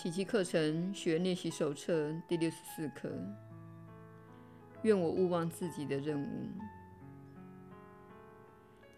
奇迹课程学练习手册第六十四课。愿我勿忘自己的任务。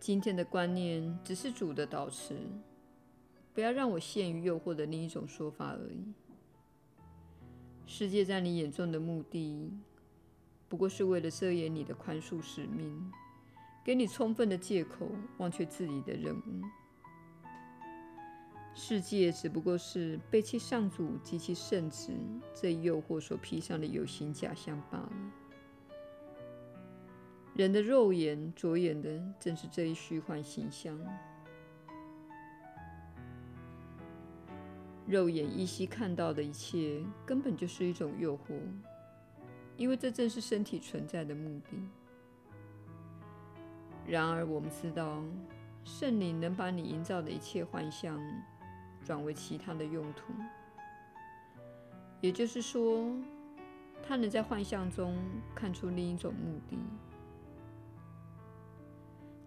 今天的观念只是主的导词，不要让我陷于诱惑的另一种说法而已。世界在你眼中的目的，不过是为了遮掩你的宽恕使命，给你充分的借口忘却自己的任务。世界只不过是背弃上主及其圣旨这一诱惑所披上的有形假象罢了。人的肉眼着眼的正是这一虚幻形象，肉眼依稀看到的一切根本就是一种诱惑，因为这正是身体存在的目的。然而，我们知道，圣灵能把你营造的一切幻象转为其他的用途，也就是说，他能在幻象中看出另一种目的。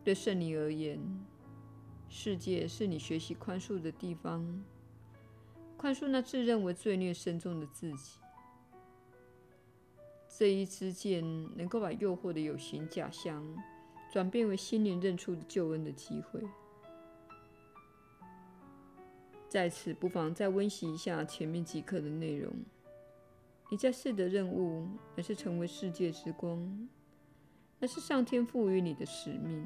对圣灵而言，世界是你学习宽恕的地方，宽恕那自认为罪孽深重的自己。这一支箭能够把诱惑的有形假象转变为心灵认出的救恩的机会。在此，不妨再温习一下前面几课的内容。你在世的任务，乃是成为世界之光，那是上天赋予你的使命。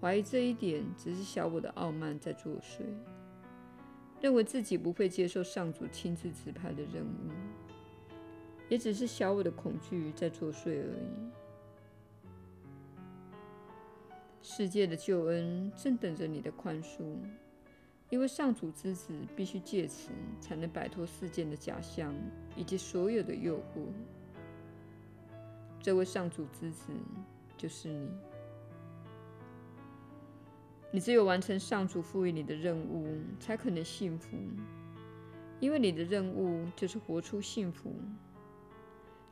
怀疑这一点，只是小我的傲慢在作祟，认为自己不会接受上主亲自指派的任务，也只是小我的恐惧在作祟而已。世界的救恩正等着你的宽恕，因为上主之子必须借此才能摆脱世间的假象以及所有的诱惑。这位上主之子就是你。你只有完成上主赋予你的任务，才可能幸福，因为你的任务就是活出幸福。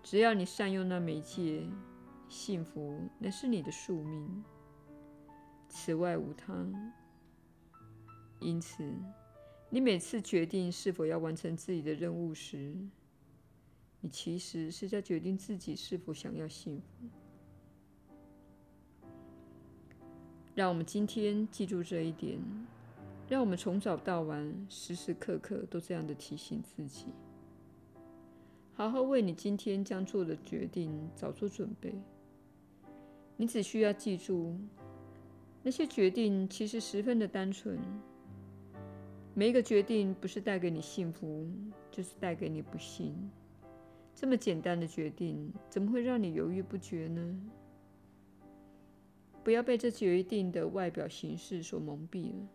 只要你善用那媒介，幸福乃是你的宿命，此外无他。因此，你每次决定是否要完成自己的任务时，你其实是在决定自己是否想要幸福。让我们今天记住这一点，让我们从早到晚、时时刻刻都这样的提醒自己，好好为你今天将做的决定早做准备。你只需要记住，那些决定其实十分的单纯。每一个决定不是带给你幸福，就是带给你不幸。这么简单的决定，怎么会让你犹豫不决呢？不要被这决定的外表形式所蒙蔽了。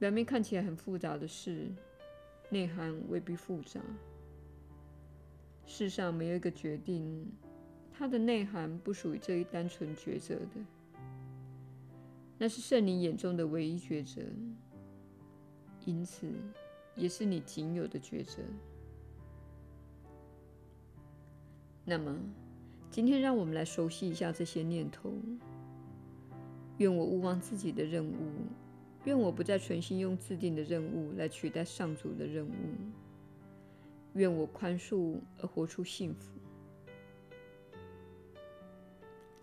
表面看起来很复杂的事，内涵未必复杂。世上没有一个决定，它的内涵不属于这一单纯抉择的。那是圣灵眼中的唯一抉择，因此也是你仅有的抉择。那么。今天，让我们来熟悉一下这些念头。愿我勿忘自己的任务，愿我不再存心用自定的任务来取代上主的任务。愿我宽恕而活出幸福。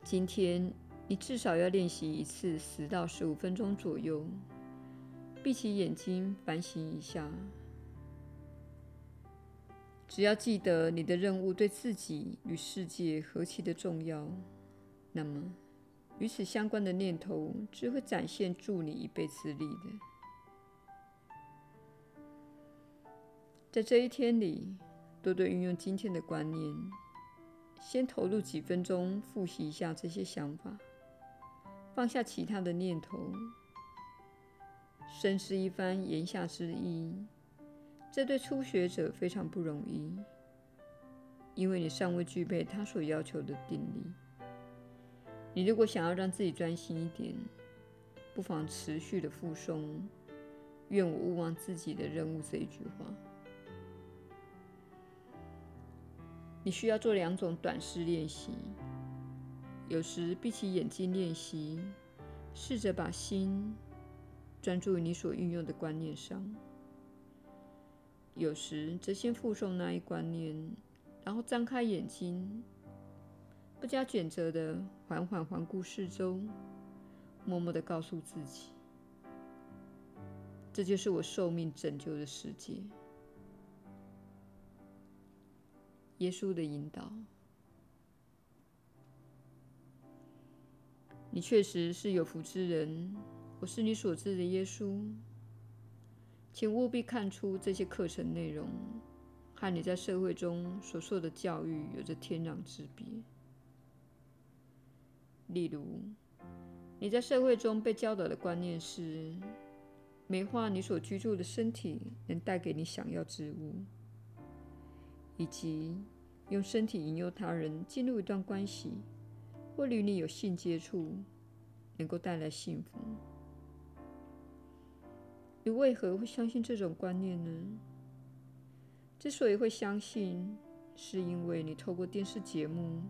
今天，你至少要练习一次十到十五分钟左右，闭起眼睛反省一下。只要记得你的任务对自己与世界何其的重要，那么与此相关的念头只会展现助你一臂之力的。在这一天里，多多运用今天的观念，先投入几分钟复习一下这些想法，放下其他的念头，深思一番言下之意。这对初学者非常不容易，因为你尚未具备他所要求的定力。你如果想要让自己专心一点，不妨持续的复诵“愿我勿忘自己的任务”这一句话。你需要做两种短式练习：有时闭起眼睛练习，试着把心专注于你所运用的观念上。有时则先复诵那一观念，然后张开眼睛，不加抉择地缓缓环顾四周，默默地告诉自己：“这就是我受命拯救的世界。”耶稣的引导。你确实是有福之人，我是你所知的耶稣。请务必看出这些课程内容和你在社会中所受的教育有着天壤之别。例如，你在社会中被教导的观念是美化你所居住的身体能带给你想要之物，以及用身体引诱他人进入一段关系。或与你有性接触，能够带来幸福。你为何会相信这种观念呢？之所以会相信，是因为你透过电视节目、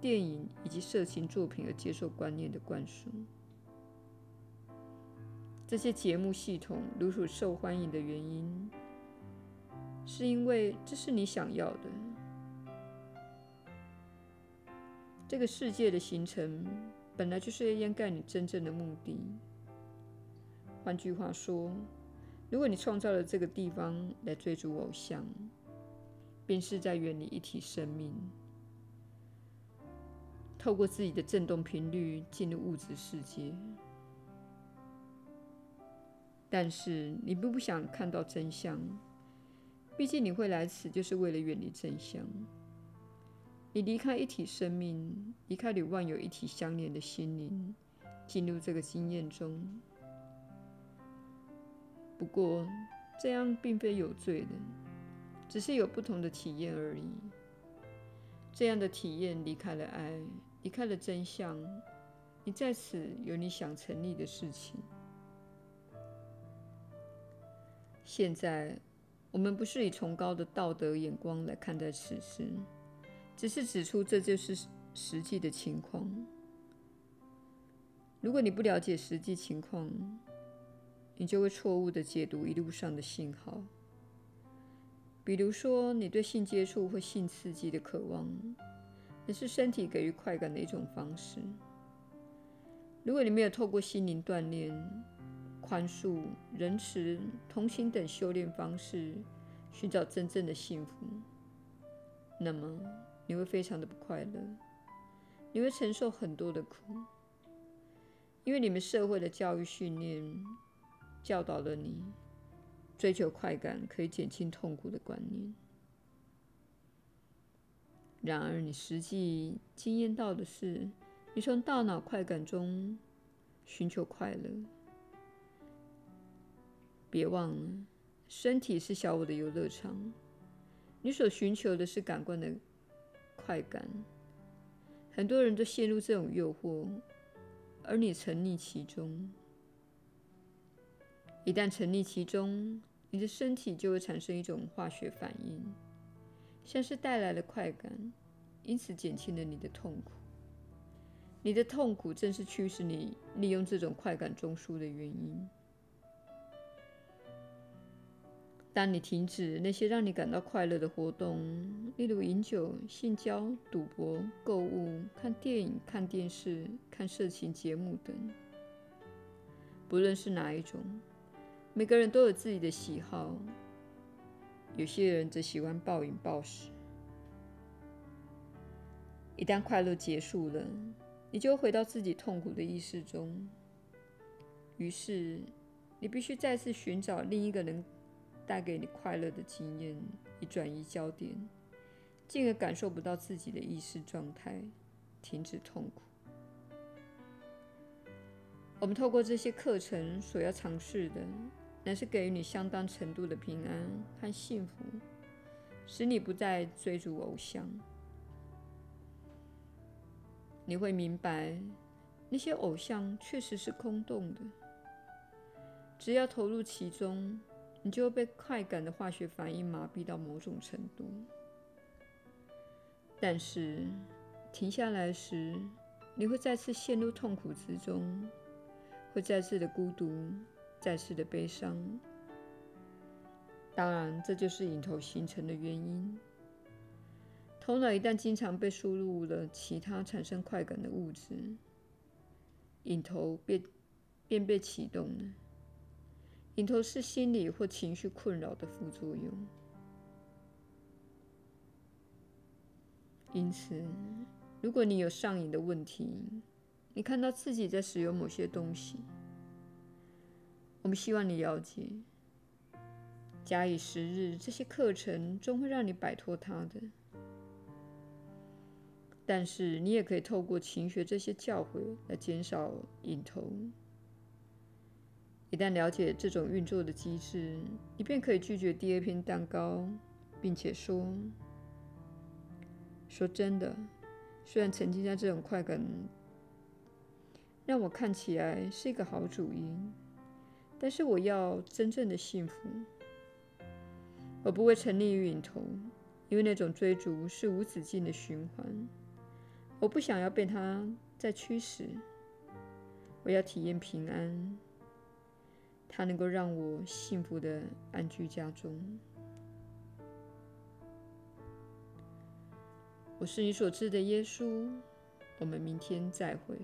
电影以及色情作品而接受观念的灌输。这些节目系统如此受欢迎的原因，是因为这是你想要的。这个世界的形成本来就是要掩盖你真正的目的。换句话说，如果你创造了这个地方来追逐偶像，便是在远离一体生命，透过自己的振动频率进入物质世界。但是你并不想看到真相，毕竟你会来此就是为了远离真相。你离开一体生命，离开与万有一体相连的心灵，进入这个经验中。不过，这样并非有罪的，只是有不同的体验而已。这样的体验离开了爱，离开了真相，你在此有你想成立的事情。现在，我们不是以崇高的道德眼光来看待此事。只是指出这就是实际的情况。如果你不了解实际情况，你就会错误地解读一路上的信号。比如说，你对性接触或性刺激的渴望，也是身体给予快感的一种方式。如果你没有透过心灵锻炼、宽恕、仁慈、同情等修炼方式寻找真正的幸福，那么，你会非常的不快乐，你会承受很多的苦，因为你们社会的教育训练教导了你追求快感可以减轻痛苦的观念。然而，你实际经验到的是，你从大脑快感中寻求快乐。别忘了，身体是小我的游乐场，你所寻求的是感官的。快感，很多人都陷入这种诱惑，而你沉溺其中。一旦沉溺其中，你的身体就会产生一种化学反应，像是带来了快感，因此减轻了你的痛苦。你的痛苦正是驱使你利用这种快感中枢的原因。当你停止那些让你感到快乐的活动，例如饮酒、性交、赌博、购物、看电影、看电视、看色情节目等，不论是哪一种，每个人都有自己的喜好。有些人则喜欢暴饮暴食。一旦快乐结束了，你就回到自己痛苦的意识中。于是，你必须再次寻找另一个能。带给你快乐的经验，以转移焦点，进而感受不到自己的意识状态，停止痛苦。我们透过这些课程所要尝试的，乃是给予你相当程度的平安和幸福，使你不再追逐偶像。你会明白，那些偶像确实是空洞的，只要投入其中。你就会被快感的化学反应麻痹到某种程度，但是停下来时，你会再次陷入痛苦之中，会再次的孤独，再次的悲伤。当然，这就是瘾头形成的原因。头脑一旦经常被输入了其他产生快感的物质，瘾头便便被启动了。瘾头是心理或情绪困扰的副作用。因此，如果你有上瘾的问题，你看到自己在使用某些东西，我们希望你了解，假以时日，这些课程终会让你摆脱它的。但是，你也可以透过勤学这些教诲来减少瘾头。一旦了解这种运作的机制，你便可以拒绝第二片蛋糕，并且说：“说真的，虽然沉浸在这种快感让我看起来是一个好主意，但是我要真正的幸福。我不会沉溺于瘾头，因为那种追逐是无止境的循环。我不想要被它再驱使。我要体验平安。”它能够让我幸福的安居家中。我是你所知的耶稣。我们明天再会。